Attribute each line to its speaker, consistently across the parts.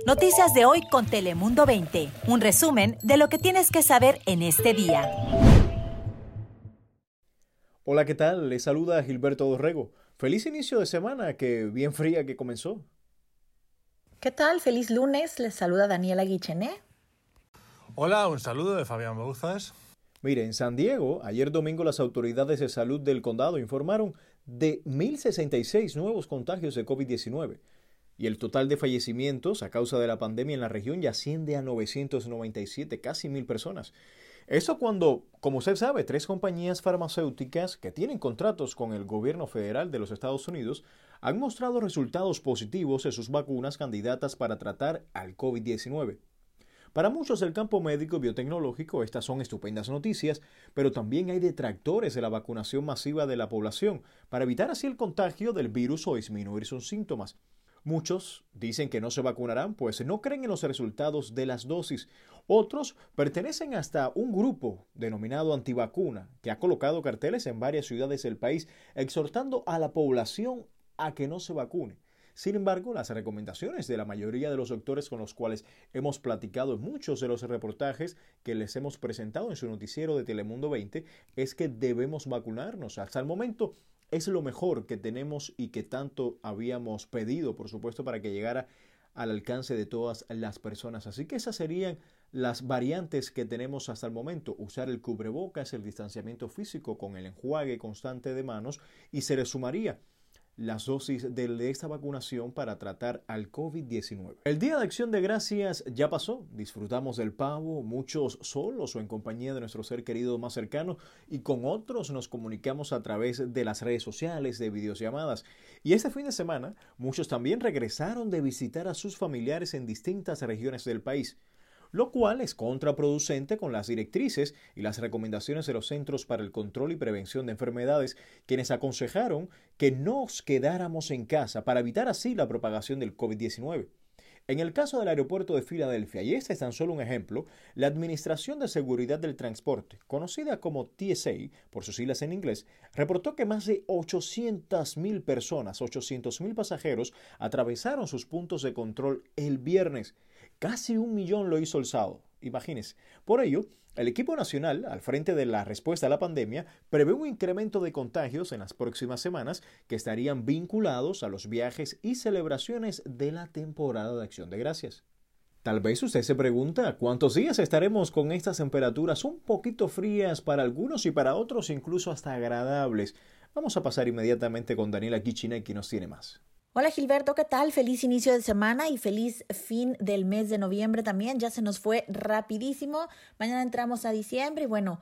Speaker 1: Noticias de hoy con Telemundo 20. Un resumen de lo que tienes que saber en este día.
Speaker 2: Hola, ¿qué tal? Les saluda Gilberto Dorrego. Feliz inicio de semana, que bien fría que comenzó.
Speaker 3: ¿Qué tal? Feliz lunes. Les saluda Daniela Guichené.
Speaker 4: Hola, un saludo de Fabián Bouzas.
Speaker 2: Mire, en San Diego, ayer domingo las autoridades de salud del condado informaron de 1.066 nuevos contagios de COVID-19 y el total de fallecimientos a causa de la pandemia en la región ya asciende a 997, casi mil personas. Eso cuando, como usted sabe, tres compañías farmacéuticas que tienen contratos con el gobierno federal de los Estados Unidos han mostrado resultados positivos en sus vacunas candidatas para tratar al COVID-19. Para muchos del campo médico y biotecnológico estas son estupendas noticias, pero también hay detractores de la vacunación masiva de la población para evitar así el contagio del virus o disminuir sus síntomas. Muchos dicen que no se vacunarán, pues no creen en los resultados de las dosis. Otros pertenecen hasta un grupo denominado antivacuna, que ha colocado carteles en varias ciudades del país exhortando a la población a que no se vacune. Sin embargo, las recomendaciones de la mayoría de los doctores con los cuales hemos platicado en muchos de los reportajes que les hemos presentado en su noticiero de Telemundo 20 es que debemos vacunarnos. Hasta el momento es lo mejor que tenemos y que tanto habíamos pedido, por supuesto, para que llegara al alcance de todas las personas. Así que esas serían las variantes que tenemos hasta el momento. Usar el cubrebocas, el distanciamiento físico con el enjuague constante de manos y se le sumaría las dosis de esta vacunación para tratar al COVID-19. El Día de Acción de Gracias ya pasó, disfrutamos del pavo, muchos solos o en compañía de nuestro ser querido más cercano y con otros nos comunicamos a través de las redes sociales, de videollamadas. Y este fin de semana muchos también regresaron de visitar a sus familiares en distintas regiones del país lo cual es contraproducente con las directrices y las recomendaciones de los Centros para el Control y Prevención de Enfermedades, quienes aconsejaron que nos quedáramos en casa para evitar así la propagación del COVID-19. En el caso del aeropuerto de Filadelfia, y este es tan solo un ejemplo, la Administración de Seguridad del Transporte, conocida como TSA por sus siglas en inglés, reportó que más de 800.000 personas, 800.000 pasajeros, atravesaron sus puntos de control el viernes. Casi un millón lo hizo el sábado. Imagínense. Por ello, el equipo nacional, al frente de la respuesta a la pandemia, prevé un incremento de contagios en las próximas semanas que estarían vinculados a los viajes y celebraciones de la temporada de Acción de Gracias. Tal vez usted se pregunta cuántos días estaremos con estas temperaturas un poquito frías para algunos y para otros incluso hasta agradables. Vamos a pasar inmediatamente con Daniela Kichine que nos tiene más.
Speaker 3: Hola Gilberto, ¿qué tal? Feliz inicio de semana y feliz fin del mes de noviembre también. Ya se nos fue rapidísimo. Mañana entramos a diciembre y bueno,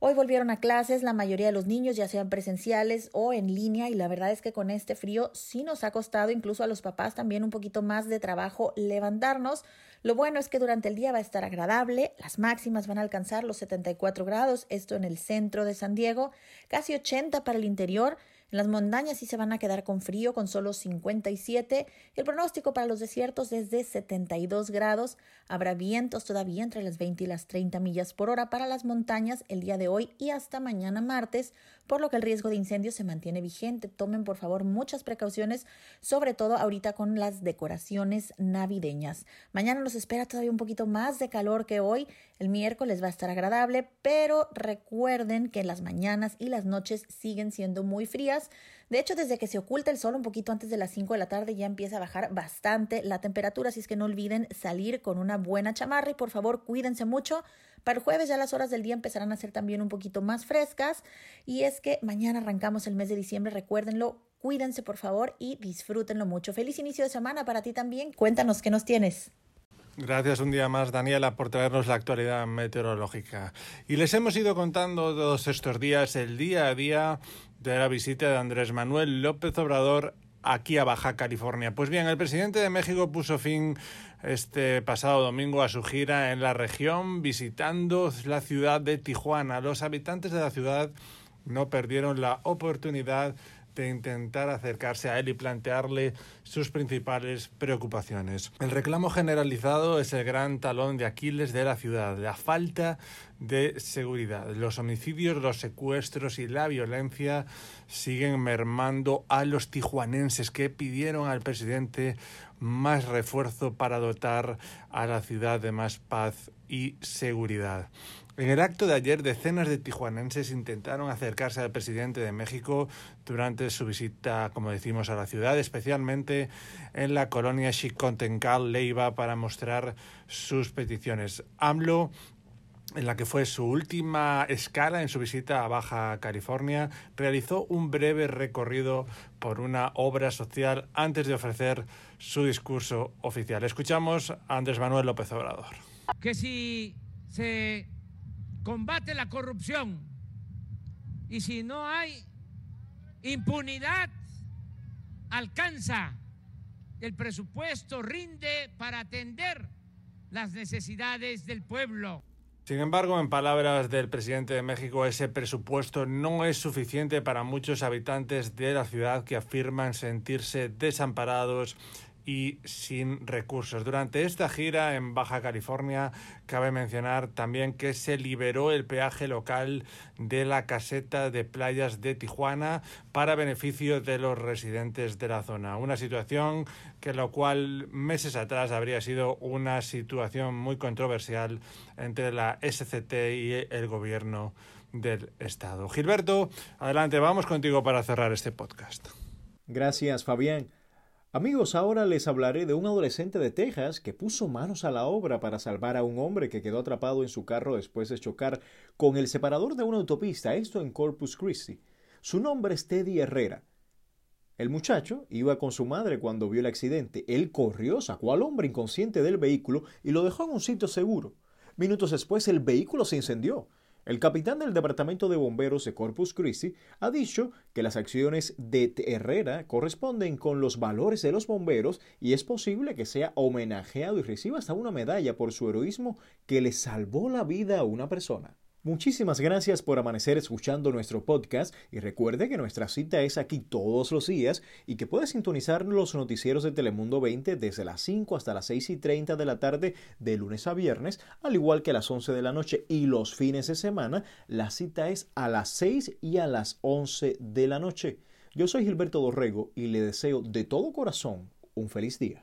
Speaker 3: hoy volvieron a clases la mayoría de los niños, ya sean presenciales o en línea y la verdad es que con este frío sí nos ha costado incluso a los papás también un poquito más de trabajo levantarnos. Lo bueno es que durante el día va a estar agradable, las máximas van a alcanzar los 74 grados, esto en el centro de San Diego, casi 80 para el interior en las montañas sí se van a quedar con frío, con solo 57. El pronóstico para los desiertos es de 72 grados. Habrá vientos todavía entre las 20 y las 30 millas por hora para las montañas el día de hoy y hasta mañana martes, por lo que el riesgo de incendio se mantiene vigente. Tomen por favor muchas precauciones, sobre todo ahorita con las decoraciones navideñas. Mañana nos espera todavía un poquito más de calor que hoy. El miércoles va a estar agradable, pero recuerden que las mañanas y las noches siguen siendo muy frías de hecho, desde que se oculta el sol un poquito antes de las 5 de la tarde ya empieza a bajar bastante la temperatura, así es que no olviden salir con una buena chamarra y por favor cuídense mucho. Para el jueves ya las horas del día empezarán a ser también un poquito más frescas y es que mañana arrancamos el mes de diciembre, recuérdenlo, cuídense por favor y disfrútenlo mucho. Feliz inicio de semana para ti también. Cuéntanos qué nos tienes.
Speaker 4: Gracias un día más, Daniela, por traernos la actualidad meteorológica. Y les hemos ido contando todos estos días el día a día de la visita de Andrés Manuel López Obrador aquí a Baja California. Pues bien, el presidente de México puso fin este pasado domingo a su gira en la región visitando la ciudad de Tijuana. Los habitantes de la ciudad no perdieron la oportunidad de intentar acercarse a él y plantearle sus principales preocupaciones. El reclamo generalizado es el gran talón de Aquiles de la ciudad, la falta de seguridad. Los homicidios, los secuestros y la violencia siguen mermando a los tijuanenses que pidieron al presidente más refuerzo para dotar a la ciudad de más paz y seguridad. En el acto de ayer, decenas de tijuanenses intentaron acercarse al presidente de México durante su visita, como decimos, a la ciudad, especialmente en la colonia Xicontencal Leiva, para mostrar sus peticiones. AMLO en la que fue su última escala en su visita a Baja California, realizó un breve recorrido por una obra social antes de ofrecer su discurso oficial. Escuchamos a Andrés Manuel López Obrador.
Speaker 5: Que si se combate la corrupción y si no hay impunidad, alcanza el presupuesto, rinde para atender las necesidades del pueblo.
Speaker 4: Sin embargo, en palabras del presidente de México, ese presupuesto no es suficiente para muchos habitantes de la ciudad que afirman sentirse desamparados y sin recursos. Durante esta gira en Baja California cabe mencionar también que se liberó el peaje local de la caseta de playas de Tijuana para beneficio de los residentes de la zona. Una situación que lo cual meses atrás habría sido una situación muy controversial entre la SCT y el gobierno del Estado. Gilberto, adelante, vamos contigo para cerrar este podcast.
Speaker 2: Gracias, Fabián. Amigos, ahora les hablaré de un adolescente de Texas que puso manos a la obra para salvar a un hombre que quedó atrapado en su carro después de chocar con el separador de una autopista, esto en Corpus Christi. Su nombre es Teddy Herrera. El muchacho iba con su madre cuando vio el accidente. Él corrió, sacó al hombre inconsciente del vehículo y lo dejó en un sitio seguro. Minutos después el vehículo se incendió. El capitán del Departamento de Bomberos de Corpus Christi ha dicho que las acciones de Herrera corresponden con los valores de los bomberos y es posible que sea homenajeado y reciba hasta una medalla por su heroísmo que le salvó la vida a una persona. Muchísimas gracias por amanecer escuchando nuestro podcast y recuerde que nuestra cita es aquí todos los días y que puede sintonizar los noticieros de Telemundo 20 desde las 5 hasta las 6 y 30 de la tarde de lunes a viernes, al igual que las 11 de la noche y los fines de semana. La cita es a las 6 y a las 11 de la noche. Yo soy Gilberto Dorrego y le deseo de todo corazón un feliz día.